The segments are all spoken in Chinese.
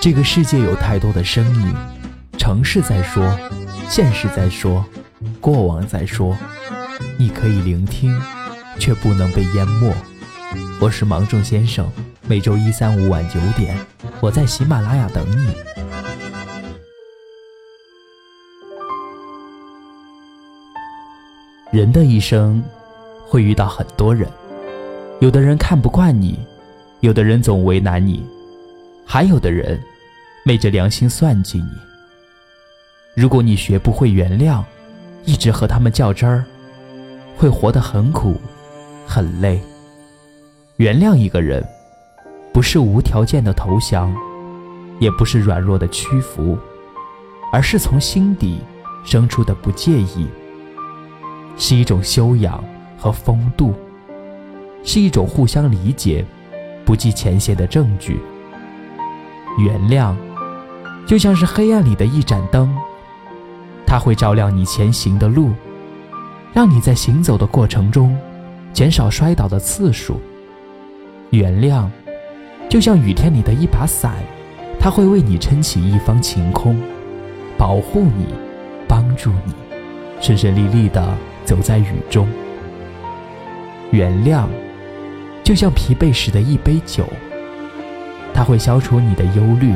这个世界有太多的声音，城市在说，现实在说，过往在说，你可以聆听，却不能被淹没。我是芒种先生，每周一、三、五晚九点，我在喜马拉雅等你。人的一生会遇到很多人，有的人看不惯你，有的人总为难你，还有的人昧着良心算计你。如果你学不会原谅，一直和他们较真儿，会活得很苦，很累。原谅一个人，不是无条件的投降，也不是软弱的屈服，而是从心底生出的不介意。是一种修养和风度，是一种互相理解、不计前嫌的证据。原谅，就像是黑暗里的一盏灯，它会照亮你前行的路，让你在行走的过程中减少摔倒的次数。原谅，就像雨天里的一把伞，它会为你撑起一方晴空，保护你，帮助你，顺顺利利的。走在雨中，原谅，就像疲惫时的一杯酒，它会消除你的忧虑，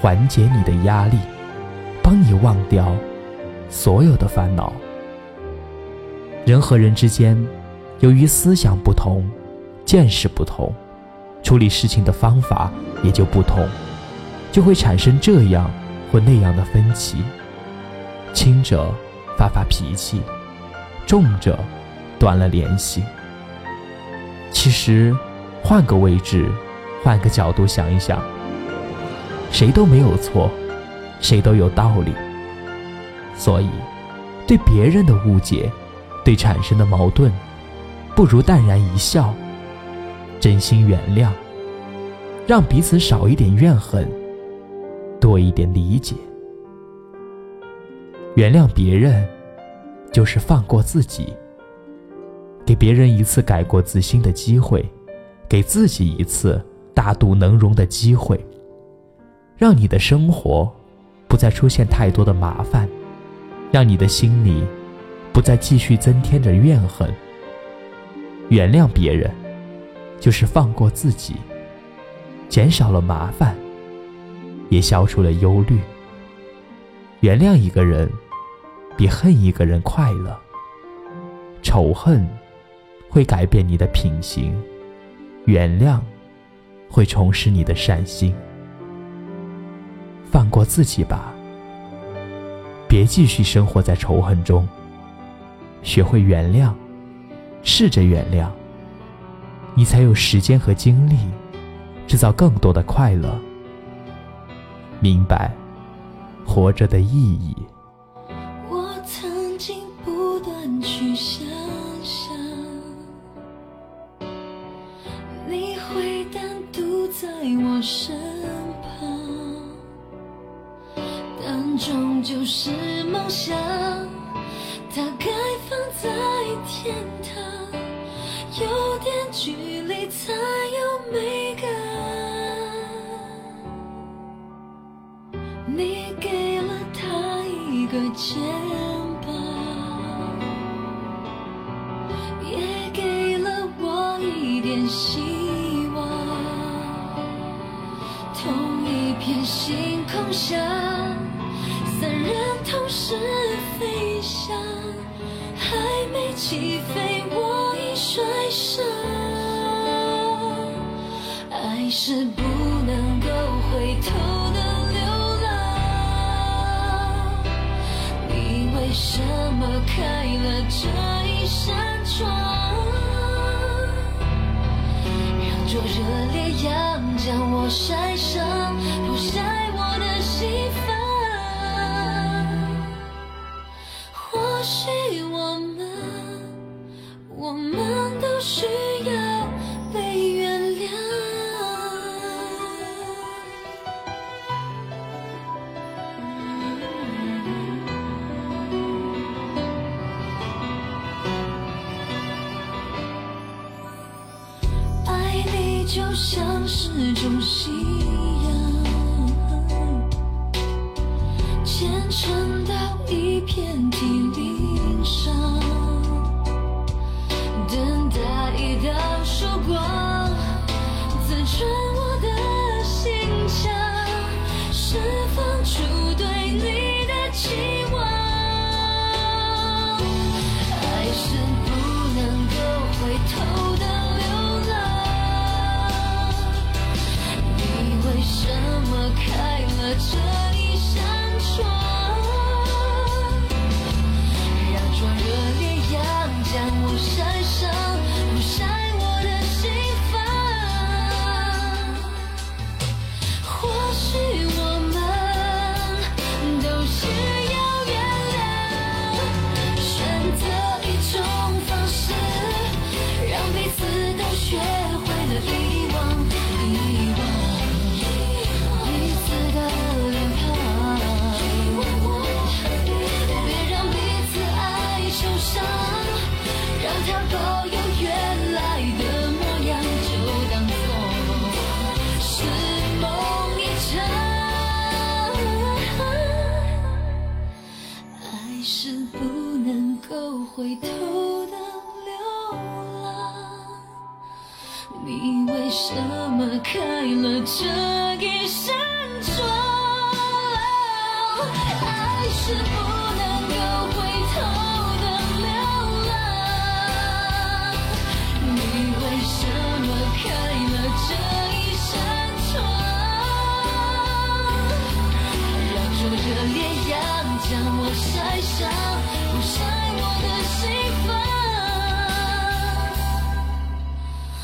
缓解你的压力，帮你忘掉所有的烦恼。人和人之间，由于思想不同，见识不同，处理事情的方法也就不同，就会产生这样或那样的分歧。轻者发发脾气。重者断了联系。其实，换个位置，换个角度想一想，谁都没有错，谁都有道理。所以，对别人的误解，对产生的矛盾，不如淡然一笑，真心原谅，让彼此少一点怨恨，多一点理解。原谅别人。就是放过自己，给别人一次改过自新的机会，给自己一次大度能容的机会，让你的生活不再出现太多的麻烦，让你的心里不再继续增添着怨恨。原谅别人，就是放过自己，减少了麻烦，也消除了忧虑。原谅一个人。比恨一个人快乐。仇恨会改变你的品行，原谅会重拾你的善心。放过自己吧，别继续生活在仇恨中。学会原谅，试着原谅，你才有时间和精力制造更多的快乐。明白活着的意义。终究是梦想，它该放在天堂，有点距离才有美感。你给了他一个肩膀，也给了我一点希望。同一。片星空下，三人同时飞翔，还没起飞，我已摔伤。爱是不能够回头的流浪，你为什么开了这一扇窗，让灼热烈阳将我晒伤？不晒我的心房需要被原谅。爱你就像是种信。回头的流浪，你为什么开了这一扇窗？爱是不能够回头的流浪，你为什么开了这一扇窗？让灼热烈阳将我晒伤，不晒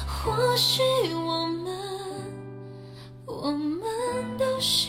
或许我们，我们都是。